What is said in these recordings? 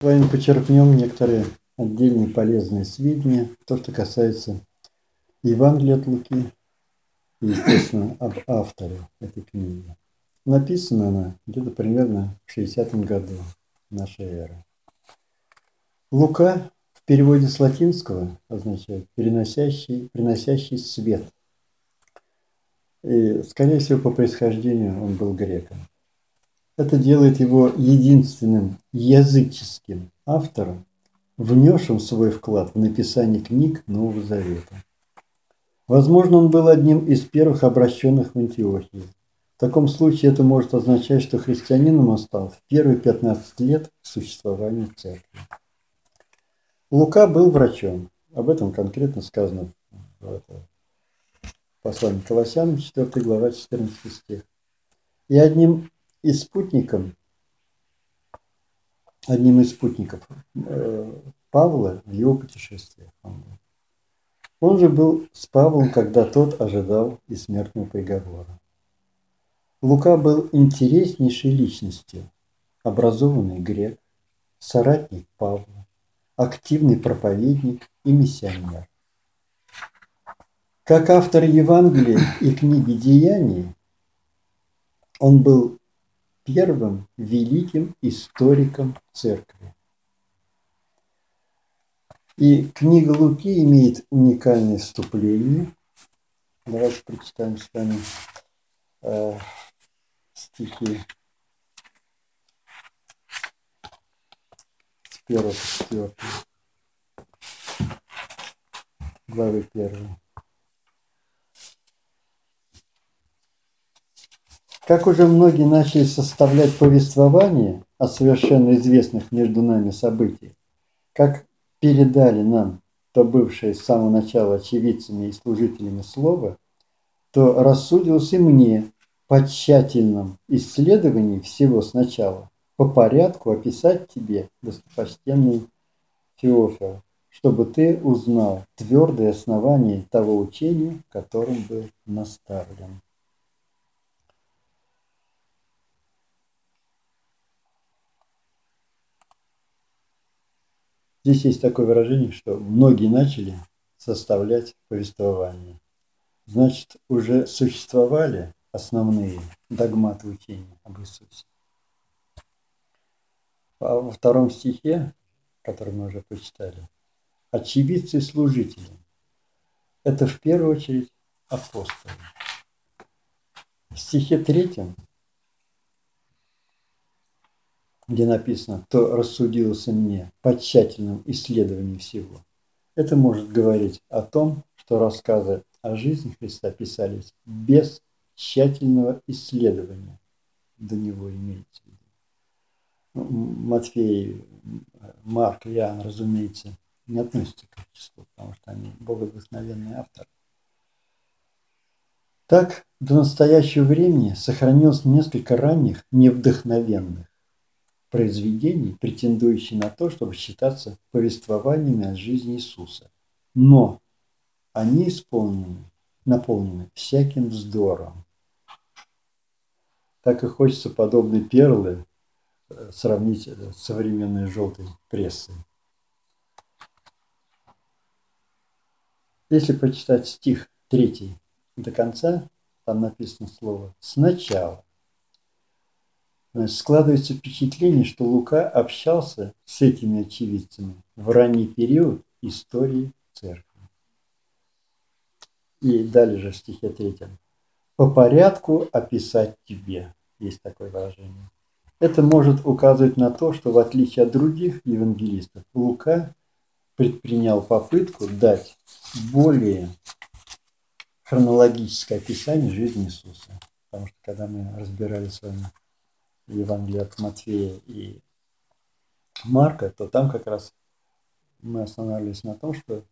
С вами почерпнем некоторые отдельные полезные сведения, то, что касается Евангелия от Луки и, естественно, об авторе этой книги. Написана она где-то примерно в 60-м году нашей эры. Лука в переводе с латинского означает переносящий, приносящий свет. И, скорее всего, по происхождению он был греком. Это делает его единственным языческим автором, внесшим свой вклад в написание книг Нового Завета. Возможно, он был одним из первых обращенных в Антиохии. В таком случае это может означать, что христианином он стал в первые 15 лет существования церкви. Лука был врачом. Об этом конкретно сказано в послании Колоссянам, 4 глава, 14 стих. И одним и спутником, одним из спутников э, Павла в его путешествиях. Он же был с Павлом, когда тот ожидал и смертного приговора. Лука был интереснейшей личностью, образованный грек, соратник Павла, активный проповедник и миссионер. Как автор Евангелия и книги «Деяний», он был первым великим историком церкви. И книга Луки имеет уникальное вступление. Давайте прочитаем с вами э, стихи с 1 по 4, главы 1. Как уже многие начали составлять повествование о совершенно известных между нами событиях, как передали нам то бывшие с самого начала очевидцами и служителями слова, то рассудилось и мне по тщательном исследовании всего сначала, по порядку описать тебе, достопочтенный Феофил, чтобы ты узнал твердые основания того учения, которым был наставлен. Здесь есть такое выражение, что многие начали составлять повествование. Значит, уже существовали основные догматы учения об Иисусе. А во втором стихе, который мы уже прочитали, очевидцы и служители. Это в первую очередь апостолы. В стихе третьем где написано «то рассудился мне по тщательному исследованию всего». Это может говорить о том, что рассказы о жизни Христа писались без тщательного исследования. До него имеется в виду. Ну, Матфей, Марк, Иоанн, разумеется, не относятся к этому числу, потому что они богодухновенные авторы. Так, до настоящего времени сохранилось несколько ранних невдохновенных произведений, претендующих на то, чтобы считаться повествованиями о жизни Иисуса. Но они исполнены, наполнены всяким вздором. Так и хочется подобные перлы э, сравнить с современной желтой прессой. Если прочитать стих третий до конца, там написано слово «сначала». Складывается впечатление, что Лука общался с этими очевидцами в ранний период истории церкви. И далее же в стихе третьем. По порядку описать тебе. Есть такое выражение. Это может указывать на то, что в отличие от других евангелистов, Лука предпринял попытку дать более хронологическое описание жизни Иисуса. Потому что когда мы разбирали с вами Евангелия от Матфея и Марка, то там как раз мы останавливались на том, что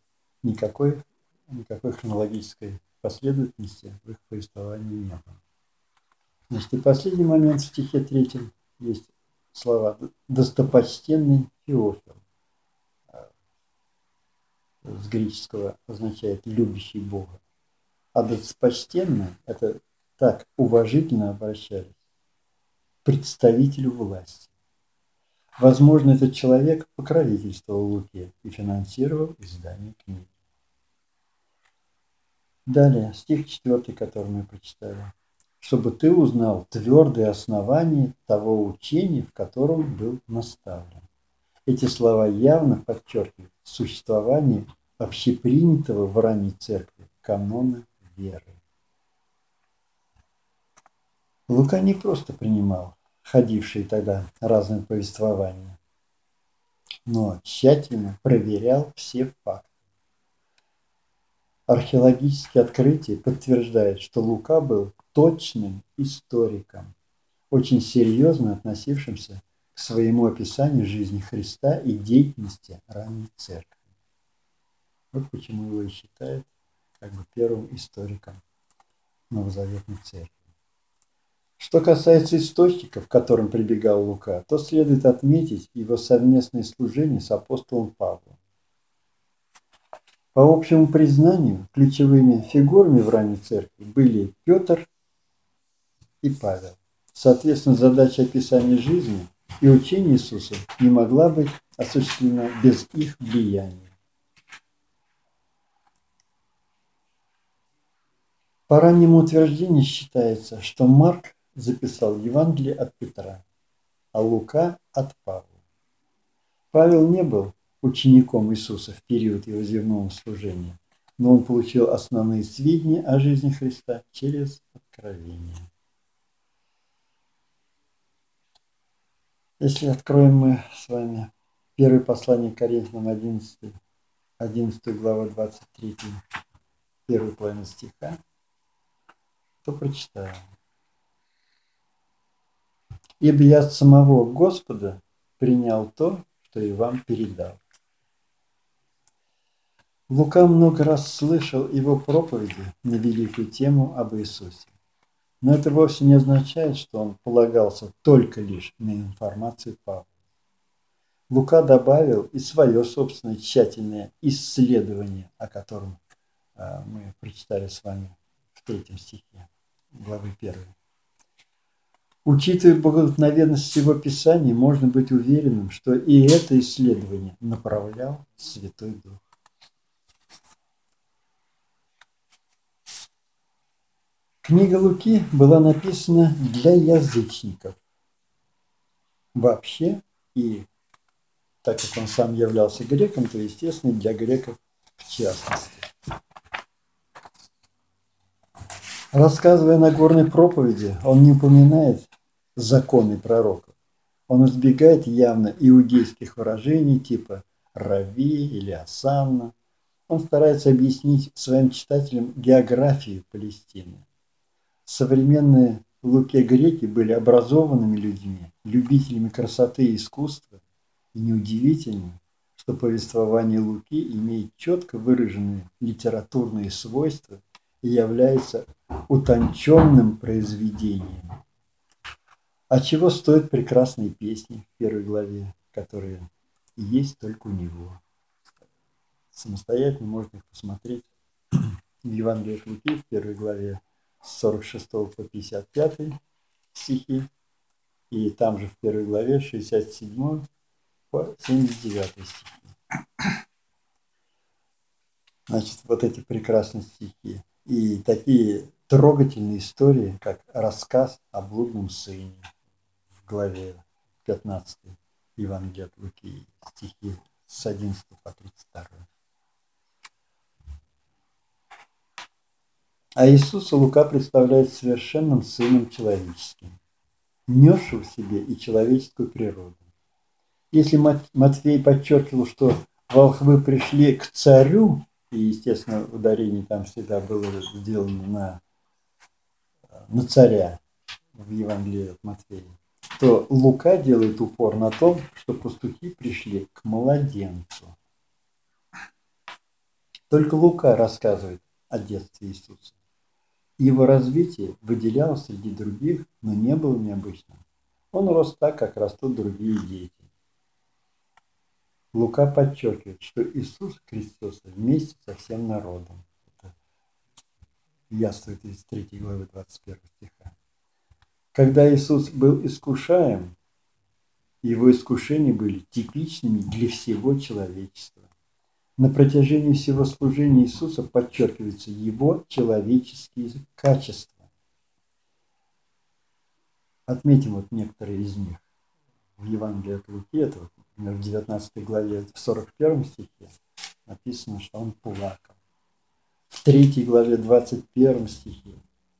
никакой, никакой хронологической последовательности в их повествовании не было. Значит, и последний момент в стихе третьем есть слова «достопочтенный Феофил». С греческого означает «любящий Бога». А «достопочтенный» – это так уважительно обращались представителю власти. Возможно, этот человек покровительствовал Луке и финансировал издание книги. Далее, стих 4, который мы прочитали. «Чтобы ты узнал твердые основания того учения, в котором был наставлен». Эти слова явно подчеркивают существование общепринятого в ранней церкви канона веры. Лука не просто принимал ходившие тогда разные повествования, но тщательно проверял все факты. Археологические открытия подтверждают, что Лука был точным историком, очень серьезно относившимся к своему описанию жизни Христа и деятельности ранней церкви. Вот почему его и считают как бы первым историком новозаветной церкви. Что касается источников, к которым прибегал Лука, то следует отметить его совместное служение с апостолом Павлом. По общему признанию, ключевыми фигурами в ранней церкви были Петр и Павел. Соответственно, задача описания жизни и учения Иисуса не могла быть осуществлена без их влияния. По раннему утверждению считается, что Марк записал Евангелие от Петра, а Лука от Павла. Павел не был учеником Иисуса в период его земного служения, но он получил основные сведения о жизни Христа через откровение. Если откроем мы с вами первое послание Коринфянам 11, 11 глава 23, первую половину стиха, то прочитаем. Ибо я от самого Господа принял то, что и вам передал. Лука много раз слышал его проповеди на великую тему об Иисусе. Но это вовсе не означает, что он полагался только лишь на информацию Павла. Лука добавил и свое собственное тщательное исследование, о котором а, мы прочитали с вами в третьем стихе главы первой. Учитывая богодухновенность всего Писания, можно быть уверенным, что и это исследование направлял Святой Дух. Книга Луки была написана для язычников вообще, и так как он сам являлся греком, то, естественно, для греков в частности. Рассказывая Нагорной проповеди, он не упоминает законы пророков. Он избегает явно иудейских выражений типа «рави» или «асанна». Он старается объяснить своим читателям географию Палестины. Современные Луке греки были образованными людьми, любителями красоты и искусства, и неудивительно, что повествование Луки имеет четко выраженные литературные свойства и является утонченным произведением. А чего стоят прекрасные песни в первой главе, которые есть только у него. Самостоятельно можно их посмотреть в Евангелии от Луки в первой главе с 46 по 55 стихи, и там же в первой главе 67 по 79 стихи. Значит, вот эти прекрасные стихи и такие трогательные истории, как рассказ о блудном сыне главе 15 Евангелия от Луки, стихи с 11 по 32. А Иисуса Лука представляет совершенным Сыном Человеческим, несшим в себе и человеческую природу. Если Матфей подчеркивал, что волхвы пришли к царю, и, естественно, ударение там всегда было сделано на, на царя в Евангелии от Матфея, то Лука делает упор на том, что пастухи пришли к младенцу. Только Лука рассказывает о детстве Иисуса. Его развитие выделялось среди других, но не было необычным. Он рос так, как растут другие дети. Лука подчеркивает, что Иисус крестился вместе со всем народом. Это яствует из 3 главы 21 стиха. Когда Иисус был искушаем, Его искушения были типичными для всего человечества. На протяжении всего служения Иисуса подчеркиваются его человеческие качества. Отметим вот некоторые из них. В Евангелии от Луки, это вот, в 19 главе, в 41 стихе написано, что он плакал. В 3 главе 21 стихе,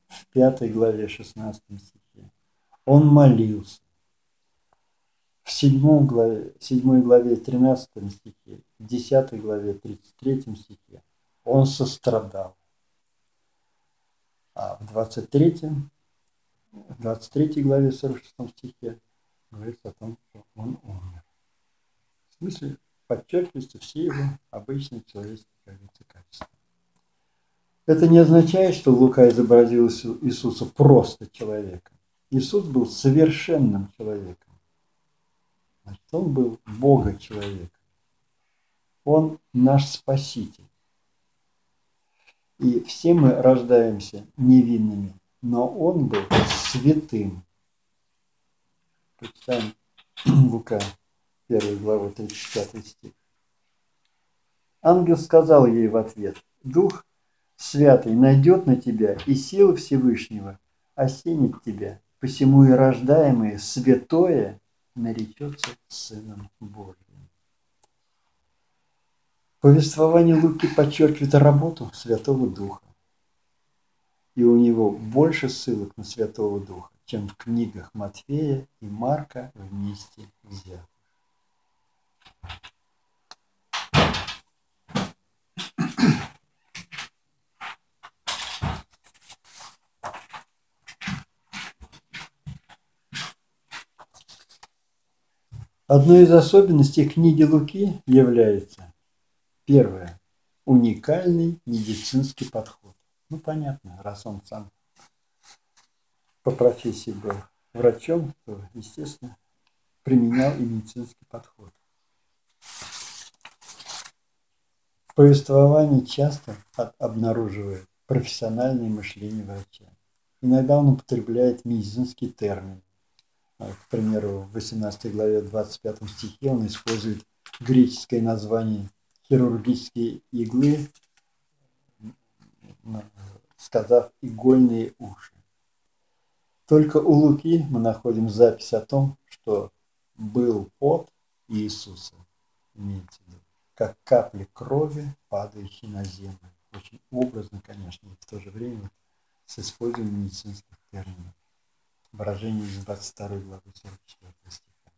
в 5 главе 16 стихе он молился в 7 главе, 7 главе 13 стихе, в 10 главе 33 стихе он сострадал. А в 23, в 23 главе 46 стихе говорится о том, что он умер. В смысле подчеркиваются все его обычные человеческие качества. Это не означает, что Лука изобразил Иисуса просто человеком. Иисус был совершенным человеком. Значит, он был Бога человек. Он наш Спаситель. И все мы рождаемся невинными, но он был святым. Почитаем Лука, 1 главу, 35 стих. Ангел сказал ей в ответ, «Дух Святый найдет на тебя, и силы Всевышнего осенит тебя, посему и рождаемое святое наречется Сыном Божьим. Повествование Луки подчеркивает работу Святого Духа. И у него больше ссылок на Святого Духа, чем в книгах Матфея и Марка вместе взятых. Одной из особенностей книги Луки является первое – уникальный медицинский подход. Ну, понятно, раз он сам по профессии был врачом, то, естественно, применял и медицинский подход. Повествование часто обнаруживает профессиональное мышление врача. Иногда он употребляет медицинский термин, а, к примеру, в 18 главе 25 стихе он использует греческое название хирургические иглы, сказав игольные уши. Только у Луки мы находим запись о том, что был пот Иисуса, имеется в виду, как капли крови, падающие на землю. Очень образно, конечно, и в то же время с использованием медицинских терминов выражение из 22 главы 44 стиха.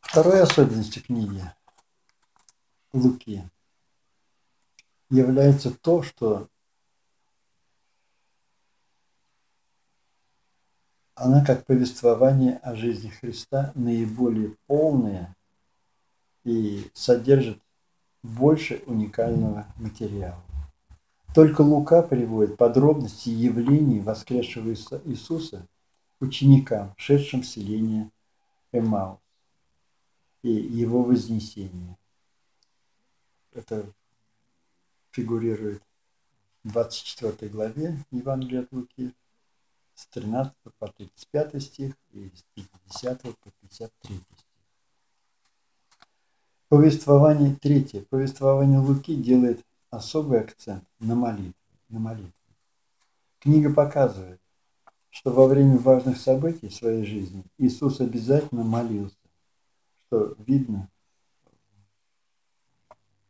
Второй особенностью книги Луки является то, что она как повествование о жизни Христа наиболее полная и содержит больше уникального материала. Только Лука приводит подробности явлений воскресшего Иисуса ученикам, шедшим в селение Эмаус, и его вознесение. Это фигурирует в 24 главе Евангелия от Луки, с 13 по 35 стих и с 50 по 53 стих. Повествование третье. Повествование Луки делает особый акцент на молитве. На молитве. Книга показывает, что во время важных событий своей жизни Иисус обязательно молился, что видно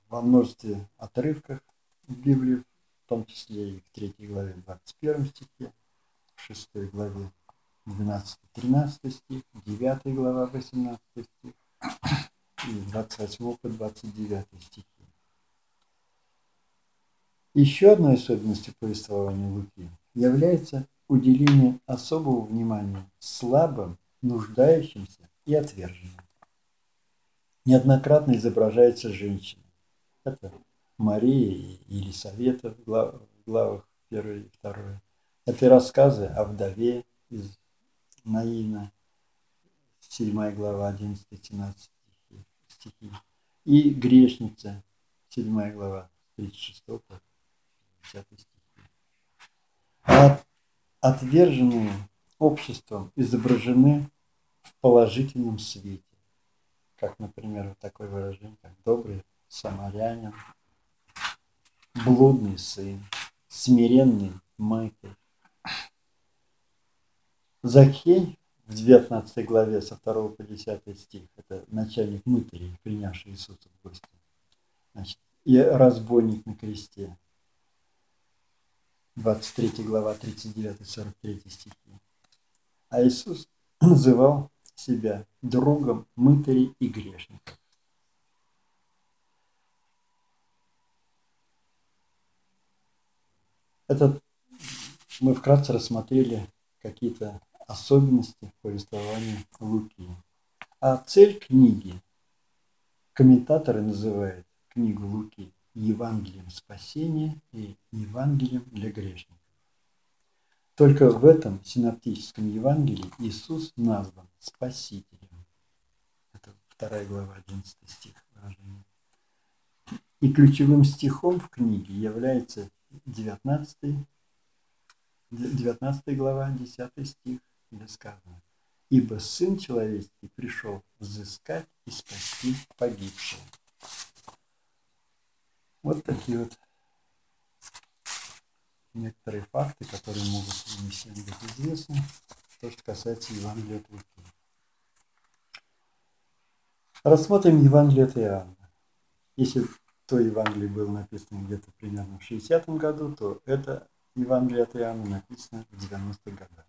во множестве отрывках в Библии, в том числе и в 3 главе 21 стихе, в 6 главе 12-13 стих, 9 глава 18 стих и 28 по 29 стихи. Еще одной особенностью повествования Луки является уделение особого внимания слабым, нуждающимся и отверженным. Неоднократно изображается женщина. Это Мария и Елисавета в главах 1 и 2. Это рассказы о вдове из Наина, 7 глава 11-17 стихи. И грешница, 7 глава 36 по 10 стихи. А отверженные обществом изображены в положительном свете. Как, например, вот такое выражение, как добрый самарянин, блудный сын, смиренный Майкл. Закхей в 19 главе со 2 по 10 стих, это начальник мытарей, принявший Иисуса в гости. Значит, и разбойник на кресте. 23 глава, 39-43 стихи. А Иисус называл себя другом мытарей и грешников. Это мы вкратце рассмотрели какие-то особенности повествования Луки. А цель книги комментаторы называют книгу Луки Евангелием спасения и Евангелием для грешников. Только в этом синоптическом Евангелии Иисус назван Спасителем. Это вторая глава, 11 стих выражения. И ключевым стихом в книге является 19, 19 глава, 10 стих, где сказано, «Ибо Сын Человеческий пришел взыскать и спасти погибшего». Вот такие вот некоторые факты, которые могут не всем быть известны, то, что касается Евангелия от Луки. Рассмотрим Евангелие от Иоанна. Если то Евангелие было написано где-то примерно в 60-м году, то это Евангелие от Иоанна написано в 90-х годах.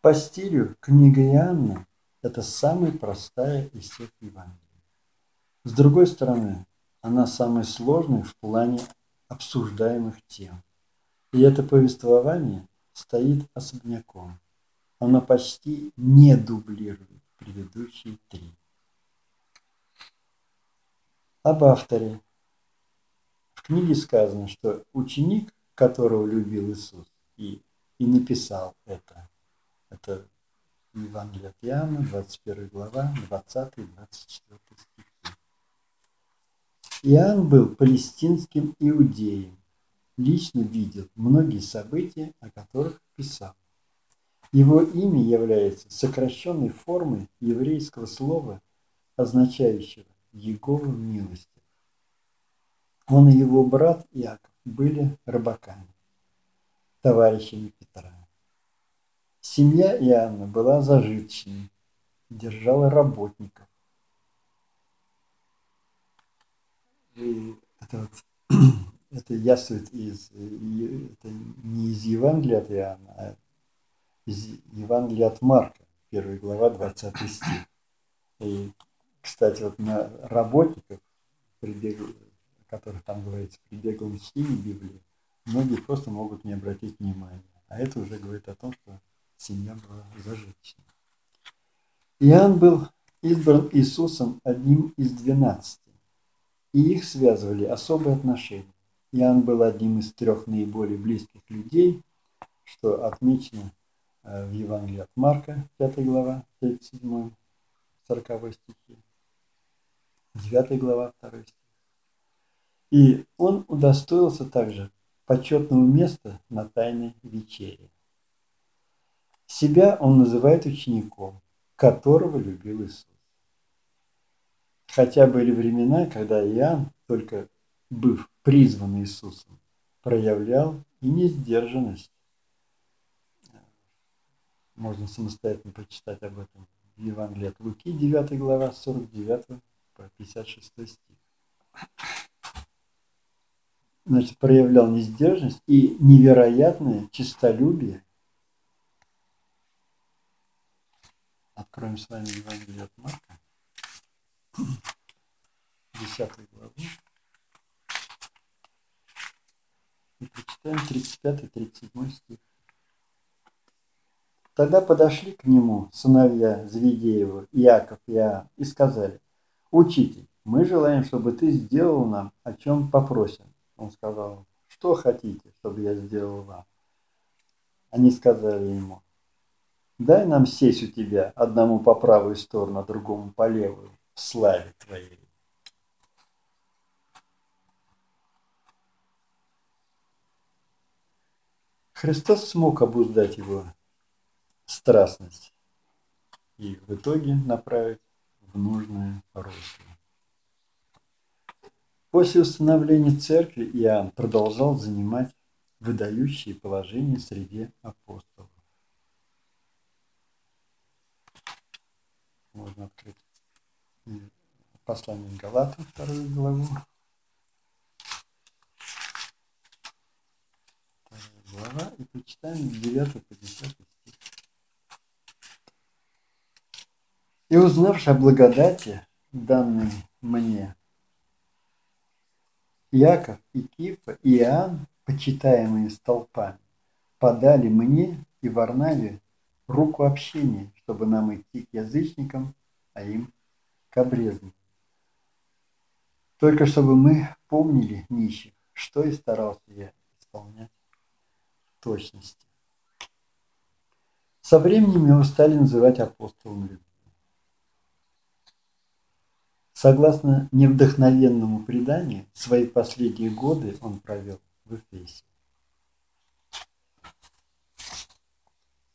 По стилю книга Иоанна – это самая простая из всех Евангелий. С другой стороны, она самая сложная в плане обсуждаемых тем. И это повествование стоит особняком. Оно почти не дублирует предыдущие три. Об авторе. В книге сказано, что ученик, которого любил Иисус, и, и написал это. Это Евангелие от Иоанна, 21 глава, 20-24 стих. Иоанн был палестинским иудеем, лично видел многие события, о которых писал. Его имя является сокращенной формой еврейского слова, означающего «Егова милости». Он и его брат Иаков были рыбаками, товарищами Петра. Семья Иоанна была зажиточной, держала работников. И это, вот, это яствует из, это не из Евангелия от Иоанна, а из Евангелия от Марка, 1 глава, 20 стих. И, кстати, вот на работников, прибег, которых там говорится, при беглом чтении Библии, многие просто могут не обратить внимания. А это уже говорит о том, что семья была зажиточной. Иоанн был избран Иисусом одним из двенадцати и их связывали особые отношения. Иоанн был одним из трех наиболее близких людей, что отмечено э, в Евангелии от Марка, 5 глава, 37, 40 стихи, 9 глава, 2 стих. И он удостоился также почетного места на Тайной вечере. Себя он называет учеником, которого любил Иисус. Хотя были времена, когда Иоанн, только быв призван Иисусом, проявлял и несдержанность. Можно самостоятельно прочитать об этом в Евангелии от Луки, 9 глава, 49 по 56 стих. Значит, проявлял несдержанность и невероятное честолюбие. Откроем с вами Евангелие от Марка. 10 главу. И прочитаем 35-37 стих. Тогда подошли к нему сыновья Зведеева, Иаков и Иоанн, и сказали, «Учитель, мы желаем, чтобы ты сделал нам, о чем попросим». Он сказал, «Что хотите, чтобы я сделал вам?» Они сказали ему, «Дай нам сесть у тебя, одному по правую сторону, а другому по левую» славе Твоей. Христос смог обуздать его страстность и в итоге направить в нужное русло. После установления церкви Иоанн продолжал занимать выдающие положения среди апостолов. Можно открыть послание Галатам, вторую главу. Вторая глава, и почитаем 9 по 10 стих. И узнавши о благодати, данной мне, Яков и Кифа и Иоанн, почитаемые столпами, подали мне и Варнаве руку общения, чтобы нам идти к язычникам, а им к обрезанным. Только чтобы мы помнили нищих, что и старался я исполнять точности. Со временем его стали называть апостолом любви. Согласно невдохновенному преданию, свои последние годы он провел в Эфесе.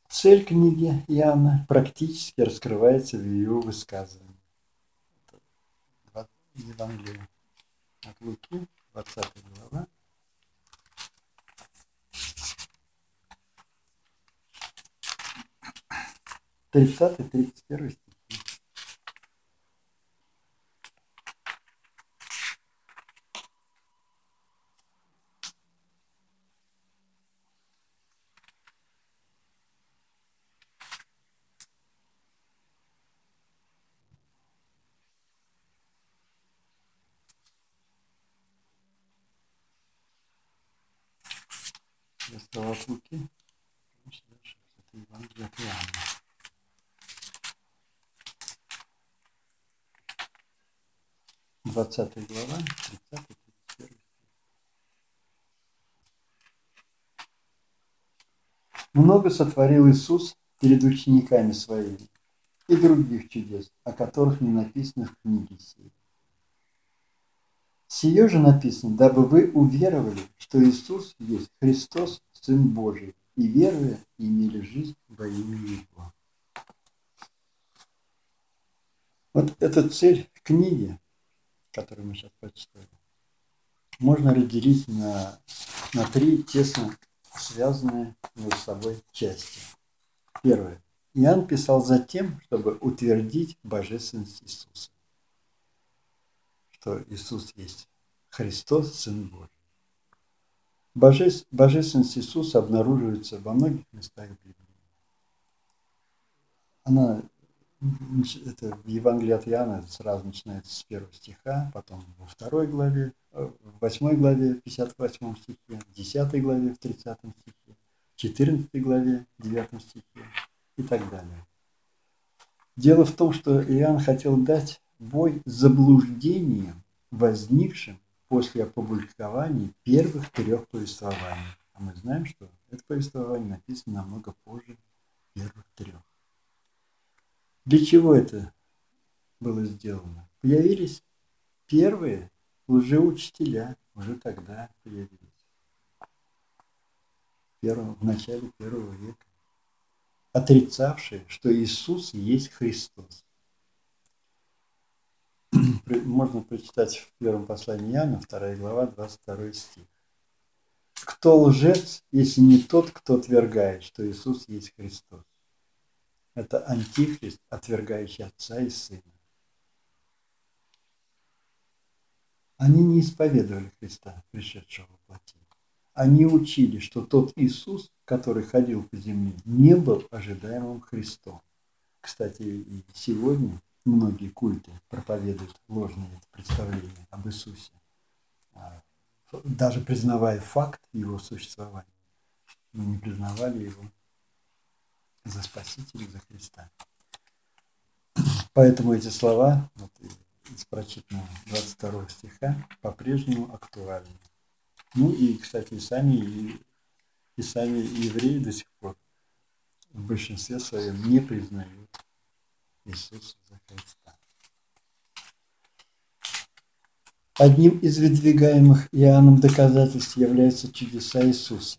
Цель книги Иоанна практически раскрывается в ее высказывании. Евангелие от Луки, 20 глава. Тридцатый, тридцать первый стих. От Луки. Дальше это Евангелие от Иоанна. Двадцатая глава, тридцатый, тридцать первый Много сотворил Иисус перед учениками своими и других чудес, о которых не написано в книге сей. Сие же написано, дабы вы уверовали, что Иисус есть Христос, Сын Божий, и веруя, имели жизнь во имя Его. Вот эта цель книги, которую мы сейчас прочитали, можно разделить на, на три тесно связанные между собой части. Первое. Иоанн писал за тем, чтобы утвердить божественность Иисуса что Иисус есть Христос, Сын Божий. Божеств, божественность Иисуса обнаруживается во многих местах Библии. Она это в Евангелии от Иоанна сразу начинается с первого стиха, потом во второй главе, э, в восьмой главе, в 58 стихе, в десятой главе, в 30 стихе, в 14 главе, в 9 стихе и так далее. Дело в том, что Иоанн хотел дать бой с заблуждением, возникшим после опубликования первых трех повествований. А мы знаем, что это повествование написано намного позже первых трех. Для чего это было сделано? Появились первые лжеучителя, уже тогда появились. В начале первого века. Отрицавшие, что Иисус есть Христос можно прочитать в первом послании Иоанна, 2 глава, 22 стих. Кто лжец, если не тот, кто отвергает, что Иисус есть Христос? Это антихрист, отвергающий Отца и Сына. Они не исповедовали Христа, пришедшего в плоти. Они учили, что тот Иисус, который ходил по земле, не был ожидаемым Христом. Кстати, и сегодня многие культы проповедуют ложные представления об Иисусе, а, даже признавая факт его существования, но не признавали его за Спасителя, за Христа. Поэтому эти слова вот, из прочитанного 22 стиха по-прежнему актуальны. Ну и, кстати, и сами, и, и сами евреи до сих пор в большинстве своем не признают Иисуса Христа. Одним из выдвигаемых Иоанном доказательств являются чудеса Иисуса.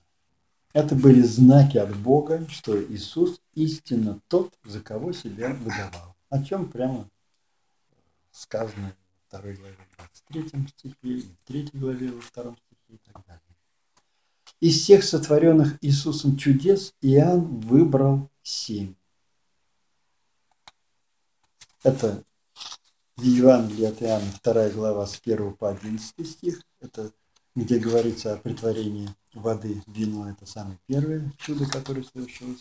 Это были знаки от Бога, что Иисус истинно тот, за кого себя выдавал. О чем прямо сказано в 2 главе 23 стихе, и в 3 главе во 2 стихе и так далее. Из всех сотворенных Иисусом чудес Иоанн выбрал семь. Это в Евангелии от Иоанна, 2 глава с 1 по 11 стих. Это где говорится о притворении воды в вино. Это самое первое чудо, которое совершил.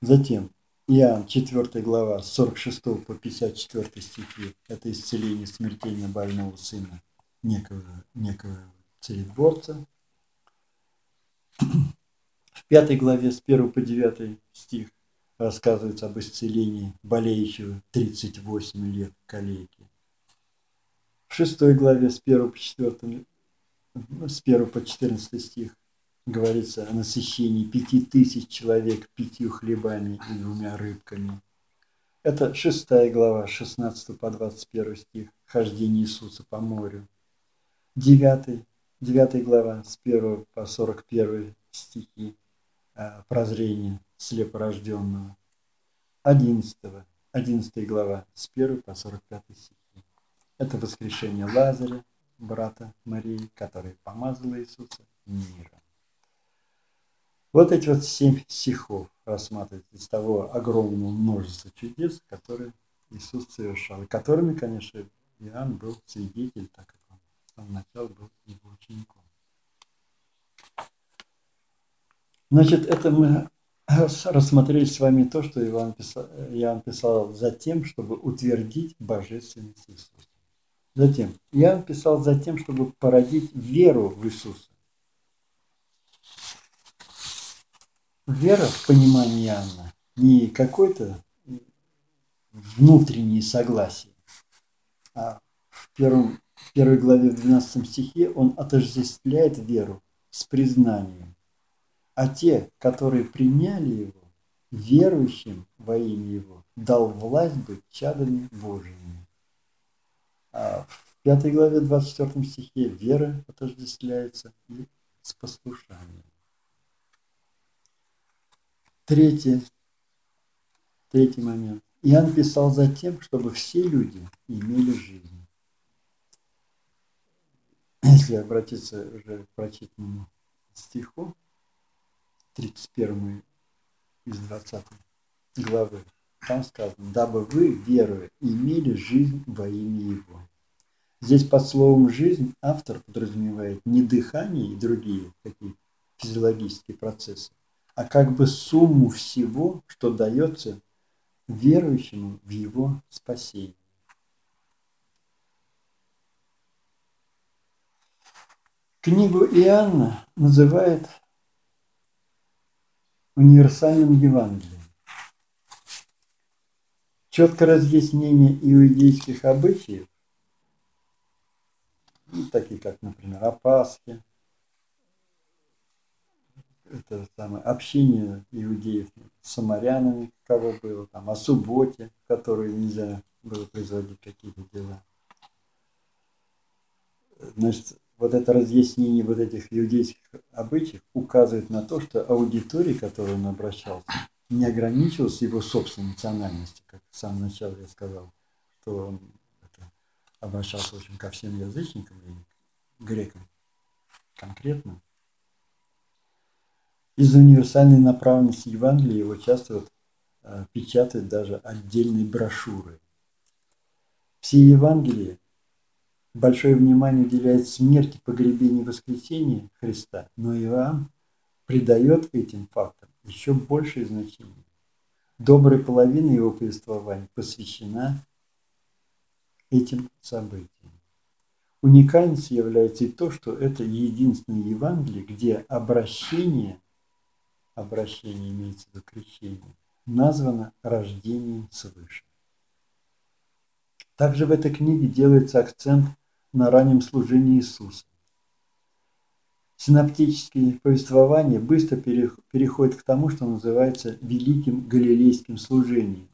Затем Иоанн, 4 глава, с 46 по 54 стихи. Это исцеление смертельно больного сына некого, некого царедворца. В пятой главе с 1 по 9 стих рассказывается об исцелении болеющего 38 лет калейки. В шестой главе с 1 по 4, с 1 по 14 стих говорится о насыщении пяти тысяч человек пятью хлебами и двумя рыбками. Это шестая глава, 16 по 21 стих, хождение Иисуса по морю. Девятый 9 глава с 1 по 41 стихи э, прозрение слепорожденного. 11, 11 глава с 1 по 45 стихи. Это воскрешение Лазаря, брата Марии, который помазал Иисуса миром. Вот эти вот семь стихов рассматривать из того огромного множества чудес, которые Иисус совершал, и которыми, конечно, Иоанн был свидетель, так как с самого начала был его учеником. Значит, это мы рассмотрели с вами то, что Иоанн писал, Иоанн писал за тем, чтобы утвердить божественность Иисуса. Затем, Иоанн писал за тем, чтобы породить веру в Иисуса. Вера в понимании Иоанна не какое-то внутреннее согласие, а в первом в первой главе, в 12 стихе, он отождествляет веру с признанием. А те, которые приняли его, верующим во имя его, дал власть быть чадами Божьими. А в пятой главе, 24 стихе, вера отождествляется и с послушанием. Третий, третий момент. Иоанн писал за тем, чтобы все люди имели жизнь если обратиться уже к прочитанному стиху, 31 из 20 главы, там сказано, дабы вы, веруя, имели жизнь во имя Его. Здесь под словом «жизнь» автор подразумевает не дыхание и другие такие физиологические процессы, а как бы сумму всего, что дается верующему в его спасение. Книгу Иоанна называют универсальным Евангелием. Четкое разъяснение иудейских обычаев, ну, такие как, например, о это самое общение иудеев с самарянами, кого было, там, о субботе, в которой нельзя было производить какие-то дела. Значит, вот это разъяснение вот этих иудейских обычаев указывает на то, что аудитория, к которой он обращался, не ограничивалась его собственной национальностью, как в самом начале я сказал, что он это, обращался, в общем, ко всем язычникам и грекам конкретно. Из-за универсальной направленности Евангелия его часто вот, э, печатают даже отдельные брошюры. Все Евангелия Большое внимание уделяет смерти, погребению и воскресению Христа, но Иоанн придает этим фактам еще большее значение. Добрая половина его повествования посвящена этим событиям. Уникальностью является и то, что это единственное Евангелие, где обращение, обращение имеется в виду крещение, названо рождением свыше. Также в этой книге делается акцент на раннем служении Иисуса. Синоптические повествования быстро переходят к тому, что называется великим галилейским служением.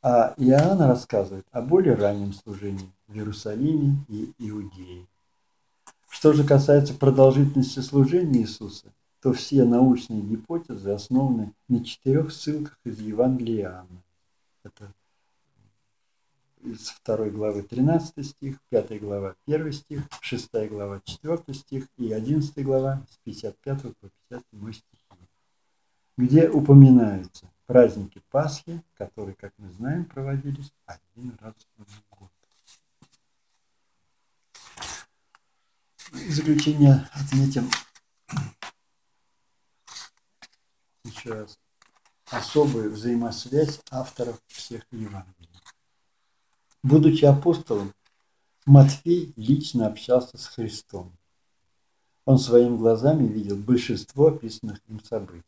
А Иоанн рассказывает о более раннем служении в Иерусалиме и Иудее. Что же касается продолжительности служения Иисуса, то все научные гипотезы основаны на четырех ссылках из Евангелия Иоанна. Это из 2 главы 13 стих, 5 глава 1 стих, 6 глава 4 стих и 11 глава с 55 по 57 стихи, где упоминаются праздники Пасхи, которые, как мы знаем, проводились один раз в год. В заключение отметим еще раз особую взаимосвязь авторов всех Евангелий. Будучи апостолом, Матфей лично общался с Христом. Он своими глазами видел большинство описанных им событий.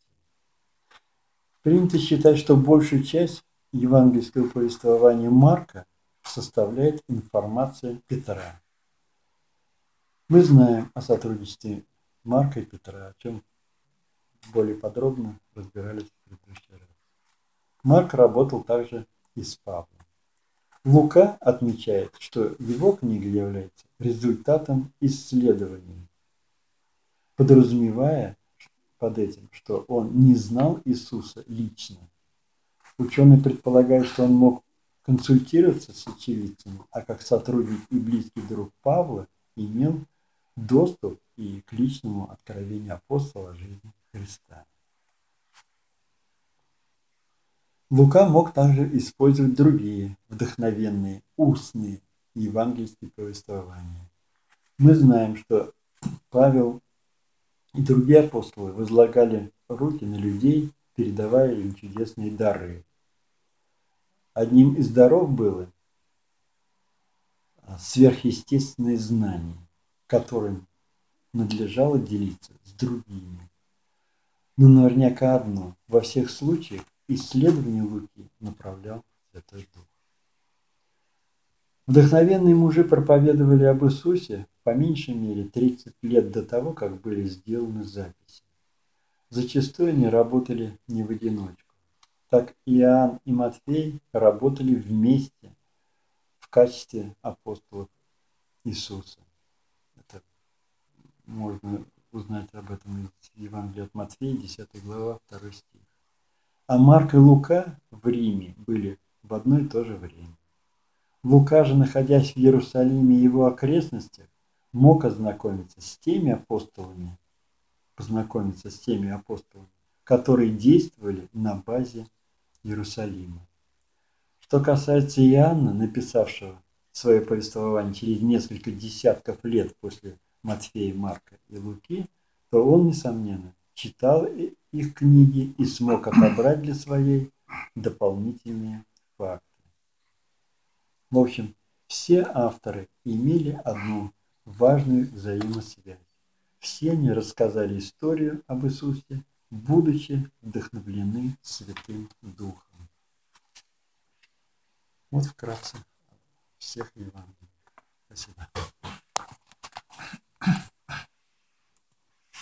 Принято считать, что большую часть евангельского повествования Марка составляет информация Петра. Мы знаем о сотрудничестве Марка и Петра, о чем более подробно разбирались в предыдущий раз. Марк работал также и с Павлом. Лука отмечает, что его книга является результатом исследований, подразумевая под этим, что он не знал Иисуса лично. Ученый предполагает, что он мог консультироваться с очевидцами, а как сотрудник и близкий друг Павла имел доступ и к личному откровению апостола жизни Христа. Лука мог также использовать другие вдохновенные устные евангельские повествования. Мы знаем, что Павел и другие апостолы возлагали руки на людей, передавая им чудесные дары. Одним из даров было сверхъестественные знания, которым надлежало делиться с другими. Но наверняка одно – во всех случаях исследование Луки направлял Святой Дух. Вдохновенные мужи проповедовали об Иисусе по меньшей мере 30 лет до того, как были сделаны записи. Зачастую они работали не в одиночку. Так Иоанн и Матфей работали вместе в качестве апостолов Иисуса. Это можно узнать об этом из Евангелия от Матфея, 10 глава, 2 стих. А Марк и Лука в Риме были в одно и то же время. Лука же, находясь в Иерусалиме и его окрестностях, мог ознакомиться с теми апостолами, познакомиться с теми апостолами, которые действовали на базе Иерусалима. Что касается Иоанна, написавшего свое повествование через несколько десятков лет после Матфея, Марка и Луки, то он, несомненно, читал их книги и смог отобрать для своей дополнительные факты. В общем, все авторы имели одну важную взаимосвязь. Все они рассказали историю об Иисусе, будучи вдохновлены Святым Духом. Вот вкратце всех Евангелий. Спасибо.